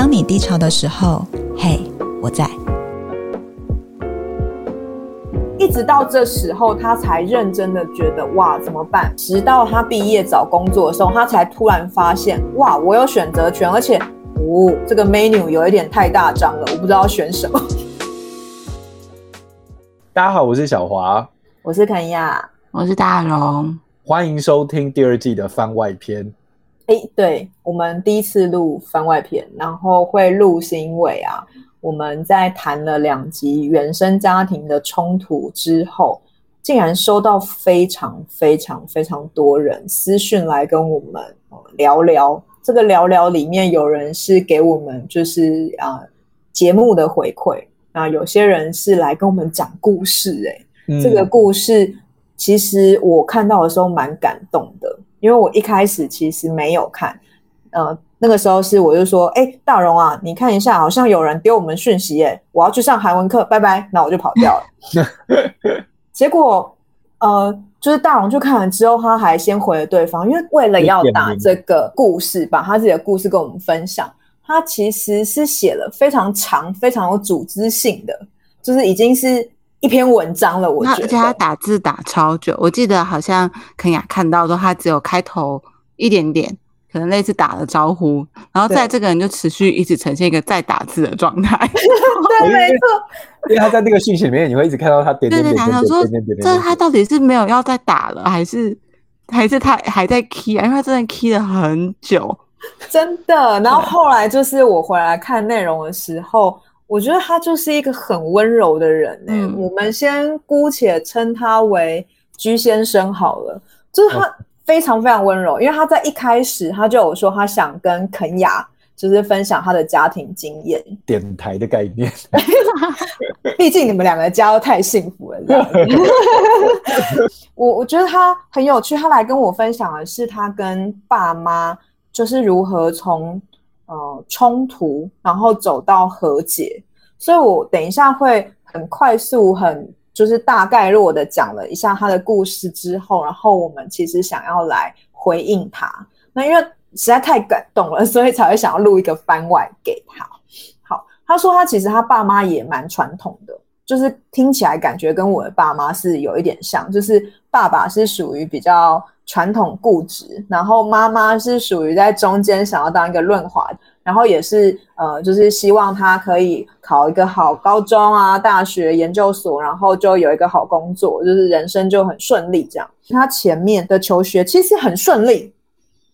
当你低潮的时候，嘿，我在。一直到这时候，他才认真的觉得哇，怎么办？直到他毕业找工作的时候，他才突然发现哇，我有选择权，而且，哦，这个 menu 有一点太大张了，我不知道选什么。大家好，我是小华，我是肯亚，我是大荣，欢迎收听第二季的番外篇。哎，对，我们第一次录番外篇，然后会录是因为啊，我们在谈了两集原生家庭的冲突之后，竟然收到非常非常非常多人私讯来跟我们聊聊。这个聊聊里面有人是给我们就是啊节目的回馈，啊有些人是来跟我们讲故事，哎、嗯，这个故事其实我看到的时候蛮感动的。因为我一开始其实没有看，呃，那个时候是我就说，哎，大荣啊，你看一下，好像有人丢我们讯息，哎，我要去上韩文课，拜拜，那我就跑掉了。结果，呃，就是大荣去看完之后，他还先回了对方，因为为了要打这个故事，把他自己的故事跟我们分享，他其实是写了非常长、非常有组织性的，就是已经是。一篇文章了。我觉得，而且他打字打超久，我记得好像肯雅看到说他只有开头一点点，可能类似打了招呼，然后在这个人就持续一直呈现一个在打字的状态。对，没错。因为他在那个讯息里面，你会一直看到他点点点点点点点。这他到底是没有要再打了，还是还是他还在 key 啊？因为他真的 key 了很久，真的。然后后来就是我回来看内容的时候。我觉得他就是一个很温柔的人呢、欸嗯。我们先姑且称他为居先生好了。就是他非常非常温柔，因为他在一开始他就有说他想跟肯雅就是分享他的家庭经验，电台的概念。毕竟你们两个家都太幸福了，这样 我我觉得他很有趣，他来跟我分享的是他跟爸妈就是如何从。呃，冲突，然后走到和解，所以我等一下会很快速、很就是大概落的讲了一下他的故事之后，然后我们其实想要来回应他。那因为实在太感动了，所以才会想要录一个番外给他。好，他说他其实他爸妈也蛮传统的，就是听起来感觉跟我的爸妈是有一点像，就是爸爸是属于比较。传统固执，然后妈妈是属于在中间想要当一个润滑，然后也是呃，就是希望他可以考一个好高中啊、大学、研究所，然后就有一个好工作，就是人生就很顺利这样。他前面的求学其实很顺利，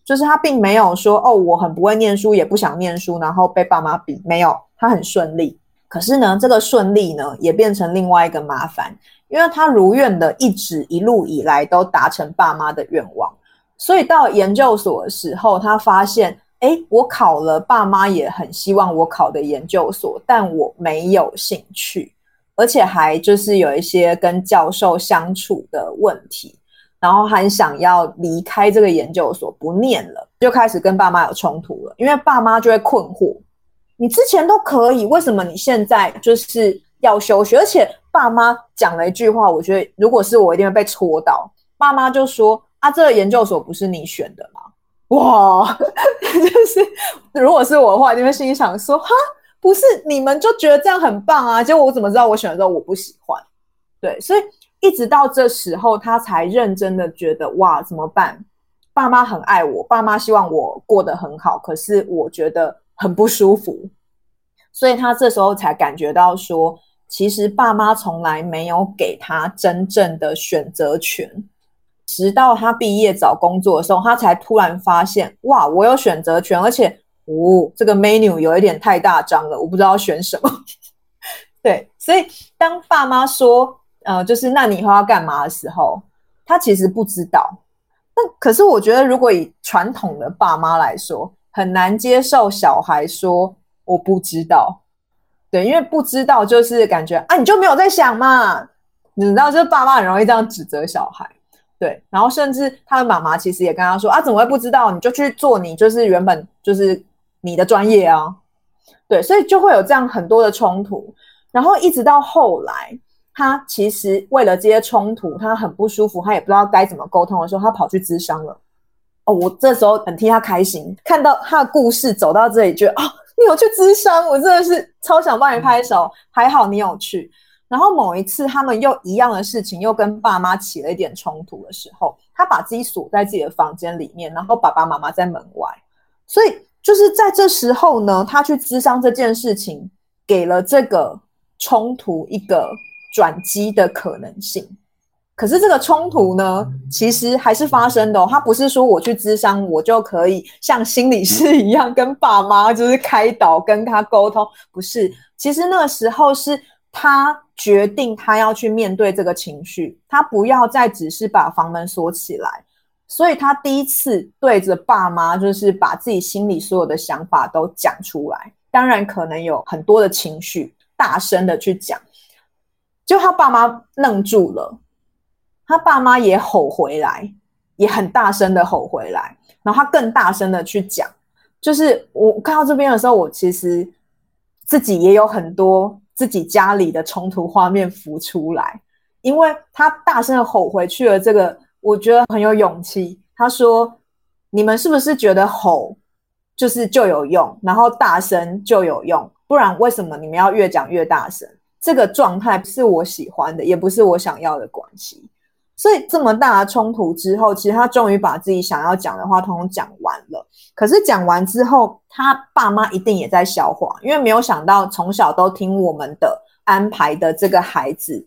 就是他并没有说哦，我很不会念书，也不想念书，然后被爸妈逼，没有，他很顺利。可是呢，这个顺利呢，也变成另外一个麻烦。因为他如愿的一直一路以来都达成爸妈的愿望，所以到研究所的时候，他发现，哎，我考了，爸妈也很希望我考的研究所，但我没有兴趣，而且还就是有一些跟教授相处的问题，然后还想要离开这个研究所不念了，就开始跟爸妈有冲突了。因为爸妈就会困惑，你之前都可以，为什么你现在就是要休学？而且。爸妈讲了一句话，我觉得如果是我，一定会被戳到。爸妈就说：“啊，这个研究所不是你选的吗？”哇，就是如果是我的话，一定会心想说：“哈，不是你们就觉得这样很棒啊？结果我怎么知道我选的时候我不喜欢？”对，所以一直到这时候，他才认真的觉得：“哇，怎么办？爸妈很爱我，爸妈希望我过得很好，可是我觉得很不舒服。”所以他这时候才感觉到说。其实爸妈从来没有给他真正的选择权，直到他毕业找工作的时候，他才突然发现，哇，我有选择权，而且，哦，这个 menu 有一点太大张了，我不知道选什么。对，所以当爸妈说，呃，就是那你以后要干嘛的时候，他其实不知道。那可是我觉得，如果以传统的爸妈来说，很难接受小孩说我不知道。对，因为不知道，就是感觉啊，你就没有在想嘛，你知道，就是爸妈很容易这样指责小孩。对，然后甚至他的妈妈其实也跟他说啊，怎么会不知道？你就去做你就是原本就是你的专业啊。对，所以就会有这样很多的冲突。然后一直到后来，他其实为了这些冲突，他很不舒服，他也不知道该怎么沟通的时候，他跑去咨商了。哦，我这时候很替他开心，看到他的故事走到这里，觉得啊。你你有去咨商，我真的是超想帮你拍手。还好你有去。然后某一次，他们又一样的事情，又跟爸妈起了一点冲突的时候，他把自己锁在自己的房间里面，然后爸爸妈妈在门外。所以就是在这时候呢，他去咨商这件事情，给了这个冲突一个转机的可能性。可是这个冲突呢，其实还是发生的哦。他不是说我去咨商，我就可以像心理师一样跟爸妈就是开导，跟他沟通。不是，其实那个时候是他决定他要去面对这个情绪，他不要再只是把房门锁起来。所以他第一次对着爸妈，就是把自己心里所有的想法都讲出来。当然，可能有很多的情绪，大声的去讲。就他爸妈愣住了。他爸妈也吼回来，也很大声的吼回来，然后他更大声的去讲。就是我看到这边的时候，我其实自己也有很多自己家里的冲突画面浮出来，因为他大声的吼回去了，这个我觉得很有勇气。他说：“你们是不是觉得吼就是就有用，然后大声就有用？不然为什么你们要越讲越大声？这个状态不是我喜欢的，也不是我想要的关系。”所以这么大的冲突之后，其实他终于把自己想要讲的话通通讲完了。可是讲完之后，他爸妈一定也在消化，因为没有想到从小都听我们的安排的这个孩子，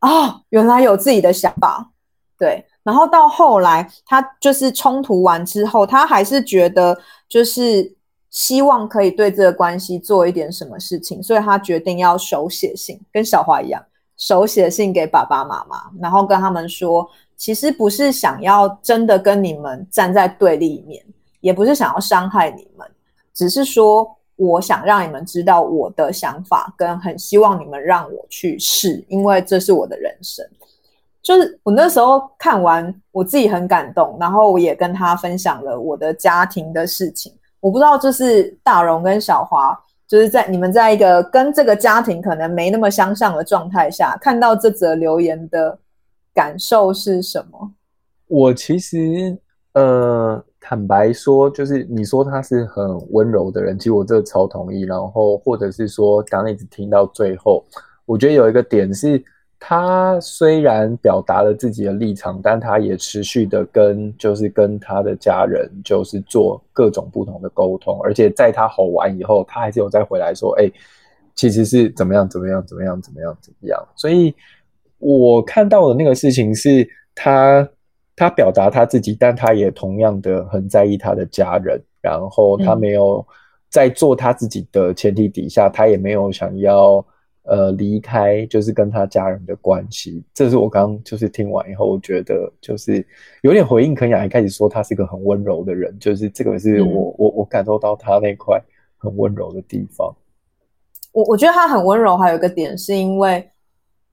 哦，原来有自己的想法。对，然后到后来，他就是冲突完之后，他还是觉得就是希望可以对这个关系做一点什么事情，所以他决定要手写信，跟小花一样。手写信给爸爸妈妈，然后跟他们说，其实不是想要真的跟你们站在对立面，也不是想要伤害你们，只是说我想让你们知道我的想法，跟很希望你们让我去试，因为这是我的人生。就是我那时候看完，我自己很感动，然后我也跟他分享了我的家庭的事情。我不知道这是大荣跟小华。就是在你们在一个跟这个家庭可能没那么相像的状态下，看到这则留言的感受是什么？我其实呃，坦白说，就是你说他是很温柔的人，其实我这超同意。然后或者是说，刚刚一直听到最后，我觉得有一个点是。他虽然表达了自己的立场，但他也持续的跟就是跟他的家人就是做各种不同的沟通，而且在他吼完以后，他还是有再回来说，哎、欸，其实是怎么样怎么样怎么样怎么样怎么样。所以我看到的那个事情是他他表达他自己，但他也同样的很在意他的家人，然后他没有在做他自己的前提底下，他也没有想要。呃，离开就是跟他家人的关系，这是我刚刚就是听完以后，我觉得就是有点回应。肯雅一开始说他是一个很温柔的人，就是这个是我、嗯、我我感受到他那块很温柔的地方。我我觉得他很温柔，还有一个点是因为，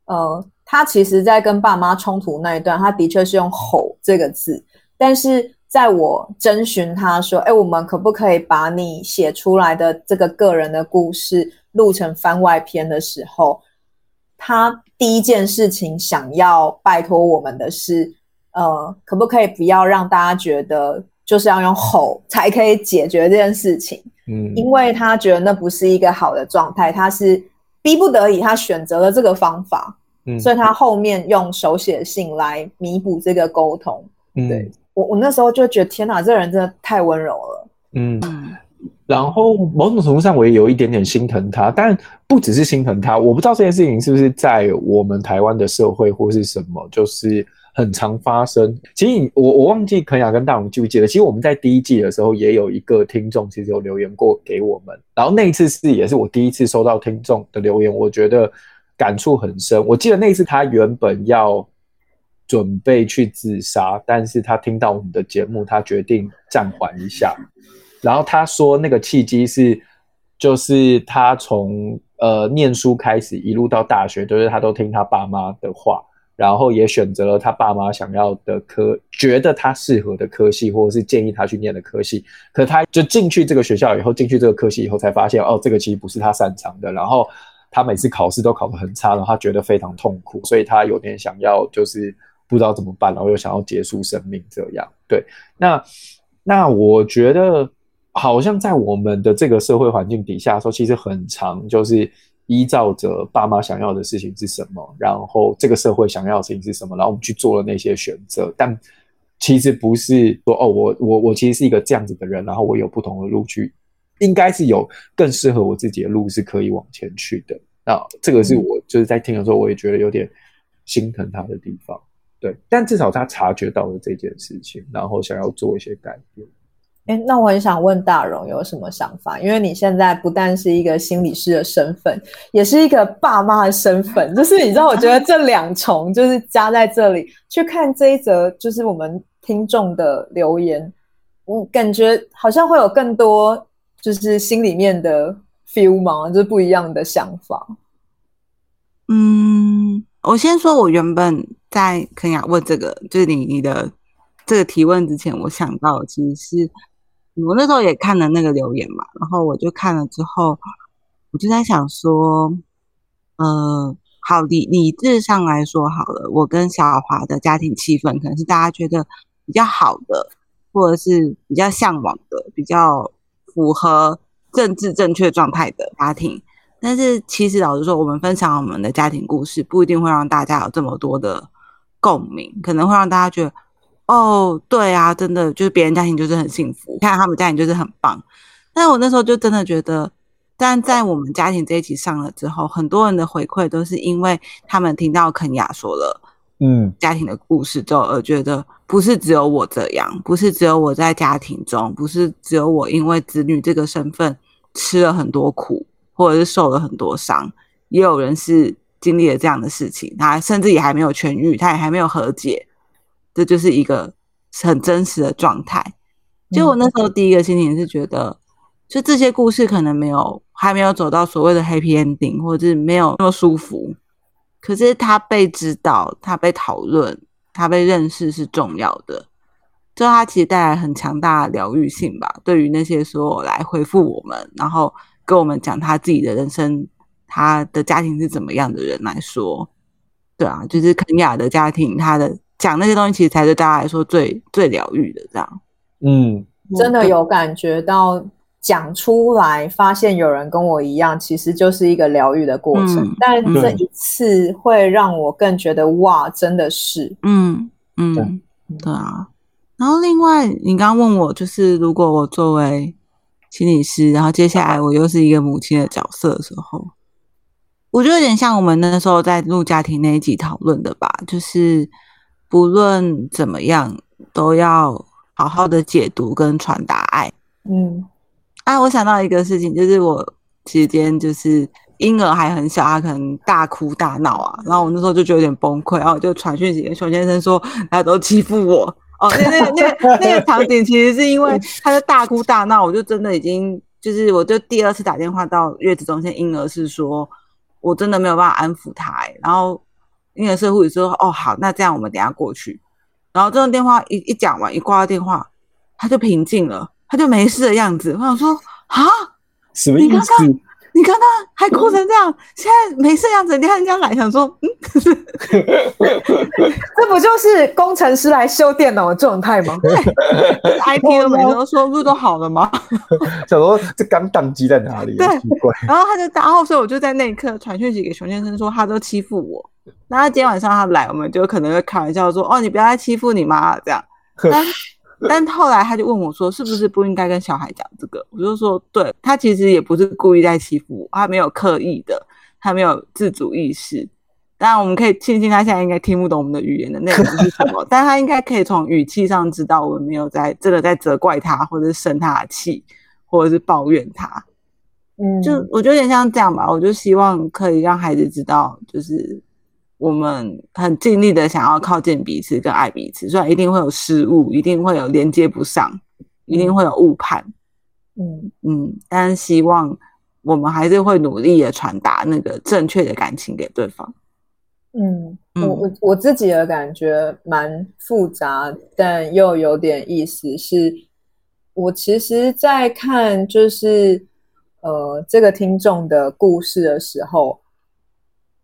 呃，他其实在跟爸妈冲突那一段，他的确是用“吼”这个字，但是在我征询他说：“哎，我们可不可以把你写出来的这个个人的故事？”录成番外篇的时候，他第一件事情想要拜托我们的是，呃，可不可以不要让大家觉得就是要用吼才可以解决这件事情？嗯，因为他觉得那不是一个好的状态，他是逼不得已，他选择了这个方法，嗯，所以他后面用手写信来弥补这个沟通。嗯，对，我，我那时候就觉得天哪，这个人真的太温柔了。嗯。然后某种程度上，我也有一点点心疼他，但不只是心疼他。我不知道这件事情是不是在我们台湾的社会或是什么，就是很常发生。其实我我忘记肯雅跟大龙记不记得，其实我们在第一季的时候也有一个听众，其实有留言过给我们。然后那一次是也是我第一次收到听众的留言，我觉得感触很深。我记得那一次他原本要准备去自杀，但是他听到我们的节目，他决定暂缓一下。然后他说，那个契机是，就是他从呃念书开始，一路到大学，就是他都听他爸妈的话，然后也选择了他爸妈想要的科，觉得他适合的科系，或者是建议他去念的科系。可他就进去这个学校以后，进去这个科系以后，才发现哦，这个其实不是他擅长的。然后他每次考试都考得很差，然后他觉得非常痛苦，所以他有点想要，就是不知道怎么办，然后又想要结束生命这样。对，那那我觉得。好像在我们的这个社会环境底下说，其实很长就是依照着爸妈想要的事情是什么，然后这个社会想要的事情是什么，然后我们去做了那些选择。但其实不是说哦，我我我其实是一个这样子的人，然后我有不同的路去，应该是有更适合我自己的路是可以往前去的。那这个是我就是在听的时候，我也觉得有点心疼他的地方。对，但至少他察觉到了这件事情，然后想要做一些改变。哎，那我很想问大荣有什么想法？因为你现在不但是一个心理师的身份，也是一个爸妈的身份，就是你知道，我觉得这两重就是加在这里去看这一则，就是我们听众的留言，我感觉好像会有更多就是心里面的 feel 嘛，就是不一样的想法。嗯，我先说，我原本在肯雅问这个，就是你你的这个提问之前，我想到其实是。我那时候也看了那个留言嘛，然后我就看了之后，我就在想说，呃，好理理智上来说好了，我跟小华的家庭气氛可能是大家觉得比较好的，或者是比较向往的，比较符合政治正确状态的家庭。但是其实老实说，我们分享我们的家庭故事，不一定会让大家有这么多的共鸣，可能会让大家觉得。哦，对啊，真的就是别人家庭就是很幸福，看他们家庭就是很棒。但我那时候就真的觉得，但在我们家庭这一集上了之后，很多人的回馈都是因为他们听到肯雅说了，嗯，家庭的故事之后，而觉得不是只有我这样，不是只有我在家庭中，不是只有我因为子女这个身份吃了很多苦，或者是受了很多伤，也有人是经历了这样的事情，他甚至也还没有痊愈，他也还没有和解。这就是一个很真实的状态。就我那时候第一个心情是觉得，就这些故事可能没有还没有走到所谓的 happy ending，或者是没有那么舒服。可是他被知道，他被讨论，他被认识是重要的。就他其实带来很强大的疗愈性吧。对于那些说来回复我们，然后跟我们讲他自己的人生，他的家庭是怎么样的人来说，对啊，就是肯雅的家庭，他的。讲那些东西，其实才是大家来说最最疗愈的。这样，嗯，真的有感觉到讲出来，发现有人跟我一样，其实就是一个疗愈的过程。嗯、但这一次会让我更觉得，哇，真的是，嗯嗯，对，对啊。然后另外，你刚刚问我，就是如果我作为心理师，然后接下来我又是一个母亲的角色的时候，我觉得有点像我们那时候在录家庭那一集讨论的吧，就是。不论怎么样，都要好好的解读跟传达爱。嗯，啊，我想到一个事情，就是我期间就是婴儿还很小，他可能大哭大闹啊，然后我那时候就觉得有点崩溃，然后我就传讯息跟熊先生说，他都欺负我。哦，那那那那个场景其实是因为他在大哭大闹，我就真的已经就是，我就第二次打电话到月子中心婴儿室，说我真的没有办法安抚他，欸，然后。婴儿室护士说：“哦，好，那这样我们等下过去。”然后这通电话一一讲完，一挂掉电话，他就平静了，他就没事的样子。我想说：“啊，什么意思？你刚刚，你刚刚还哭成这样，现在没事的样子，你看人家来想说，嗯，这不就是工程师来修电脑的状态吗？对，IT 的每个都说不是都好了吗？想说这刚宕机在哪里？对，奇怪。然后他就打，然后所以我就在那一刻传讯息给熊先生说，他都欺负我。”那他今天晚上他来，我们就可能会开玩笑说：“哦，你不要再欺负你妈这样。但”后来他就问我说：“是不是不应该跟小孩讲这个？”我就说：“对，他其实也不是故意在欺负我，他没有刻意的，他没有自主意识。当然，我们可以庆幸他现在应该听不懂我们的语言的内容是什么，但他应该可以从语气上知道我们没有在真的在责怪他，或者是生他的气，或者是抱怨他。嗯，就我觉得有点像这样吧。我就希望可以让孩子知道，就是。”我们很尽力的想要靠近彼此，跟爱彼此，虽然一定会有失误，一定会有连接不上，一定会有误判，嗯嗯，但是希望我们还是会努力的传达那个正确的感情给对方。嗯，我我我自己的感觉蛮复杂，但又有点意思是，是我其实，在看就是呃这个听众的故事的时候，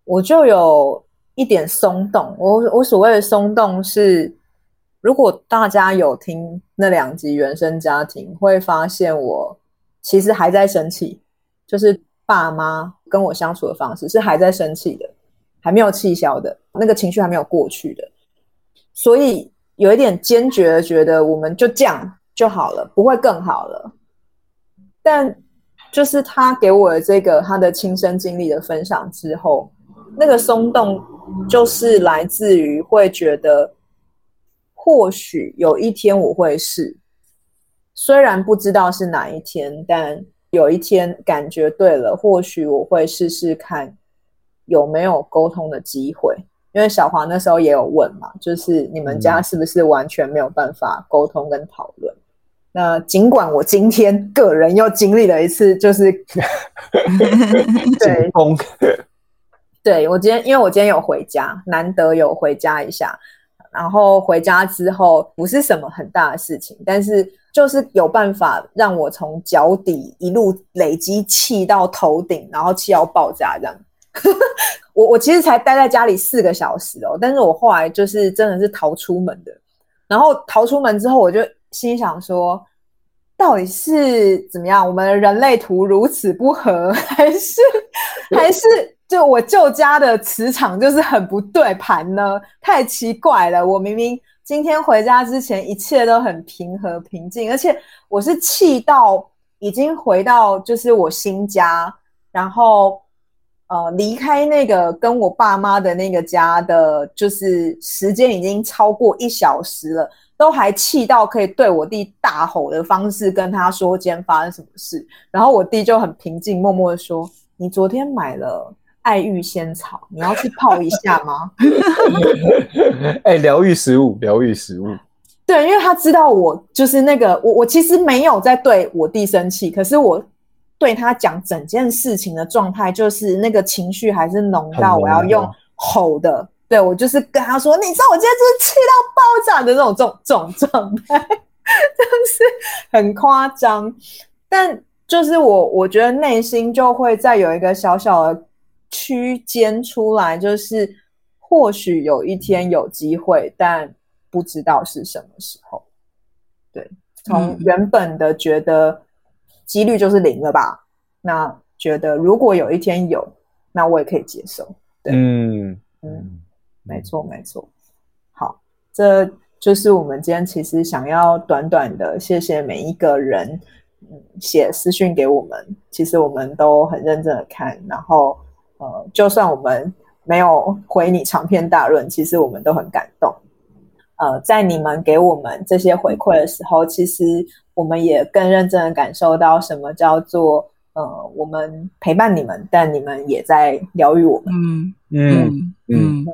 我就有。一点松动，我我所谓的松动是，如果大家有听那两集原生家庭，会发现我其实还在生气，就是爸妈跟我相处的方式是还在生气的，还没有气消的，那个情绪还没有过去的，所以有一点坚决的觉得我们就这样就好了，不会更好了。但就是他给我的这个他的亲身经历的分享之后，那个松动就是来自于会觉得。或许有一天我会是，虽然不知道是哪一天，但有一天感觉对了，或许我会试试看有没有沟通的机会。因为小华那时候也有问嘛，就是你们家是不是完全没有办法沟通跟讨论？嗯、那尽管我今天个人又经历了一次，就是 对，对我今天，因为我今天有回家，难得有回家一下。然后回家之后不是什么很大的事情，但是就是有办法让我从脚底一路累积气到头顶，然后气要爆炸这样。我我其实才待在家里四个小时哦，但是我后来就是真的是逃出门的。然后逃出门之后，我就心想说，到底是怎么样？我们人类图如此不合，还 是还是？就我旧家的磁场就是很不对盘呢，太奇怪了。我明明今天回家之前一切都很平和平静，而且我是气到已经回到就是我新家，然后呃离开那个跟我爸妈的那个家的，就是时间已经超过一小时了，都还气到可以对我弟大吼的方式跟他说今天发生什么事，然后我弟就很平静默默的说：“你昨天买了。”爱玉仙草，你要去泡一下吗？哎、欸，疗愈食物，疗愈食物。对，因为他知道我就是那个我，我其实没有在对我弟生气，可是我对他讲整件事情的状态，就是那个情绪还是浓到我要用吼的。对，我就是跟他说，你知道我今天就是气到爆炸的那种这种这种状态，就是很夸张。但就是我，我觉得内心就会再有一个小小的。区间出来，就是或许有一天有机会，但不知道是什么时候。对，从原本的觉得几率就是零了吧，那觉得如果有一天有，那我也可以接受。对，嗯嗯，没错没错。好，这就是我们今天其实想要短短的谢谢每一个人，嗯，写私讯给我们，其实我们都很认真的看，然后。呃，就算我们没有回你长篇大论，其实我们都很感动。呃，在你们给我们这些回馈的时候，其实我们也更认真的感受到什么叫做呃，我们陪伴你们，但你们也在疗愈我们。嗯嗯嗯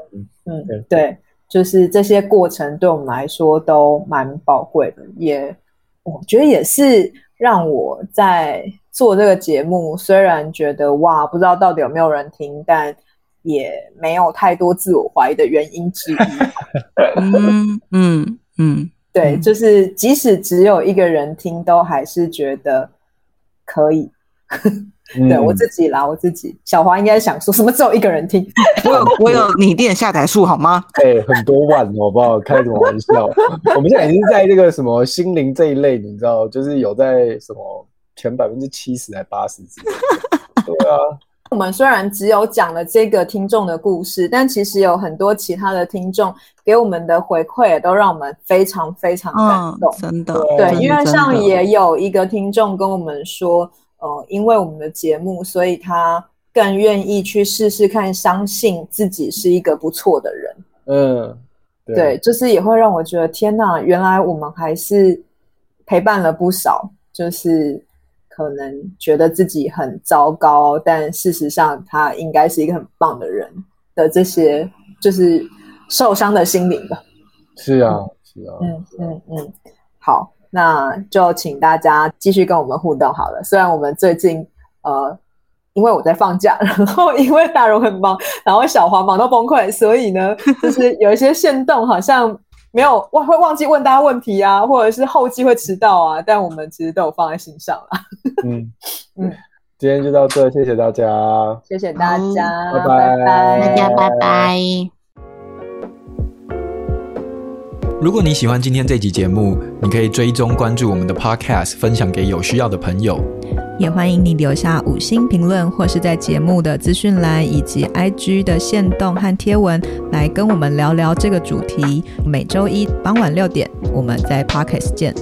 嗯嗯，对，就是这些过程对我们来说都蛮宝贵的，也我觉得也是让我在。做这个节目，虽然觉得哇，不知道到底有没有人听，但也没有太多自我怀疑的原因之一。嗯嗯嗯，对，就是即使只有一个人听，都还是觉得可以。对、嗯、我自己啦，我自己，小华应该想说什么？只有一个人听，我有我有你店下载数好吗？哎、欸，很多万，好不好？开什么玩笑？我们现在已经在这个什么心灵这一类，你知道，就是有在什么。前百分之七十还八十，对啊。我们虽然只有讲了这个听众的故事，但其实有很多其他的听众给我们的回馈，也都让我们非常非常感动。嗯、真的，对，因为像也有一个听众跟我们说，呃，因为我们的节目，所以他更愿意去试试看，相信自己是一个不错的人。嗯对，对，就是也会让我觉得，天哪，原来我们还是陪伴了不少，就是。可能觉得自己很糟糕，但事实上他应该是一个很棒的人的这些，就是受伤的心灵吧。是啊，是啊，嗯嗯嗯。好，那就请大家继续跟我们互动好了。虽然我们最近呃，因为我在放假，然后因为大荣很忙，然后小华忙到崩溃，所以呢，就是有一些限动好像。没有忘会忘记问大家问题啊，或者是后期会迟到啊，但我们其实都有放在心上了。嗯。嗯，今天就到这，谢谢大家，谢谢大家，拜拜，大家拜拜。如果你喜欢今天这集节目，你可以追踪关注我们的 Podcast，分享给有需要的朋友。也欢迎你留下五星评论，或是在节目的资讯栏以及 IG 的线动和贴文，来跟我们聊聊这个主题。每周一傍晚六点，我们在 Podcast 见。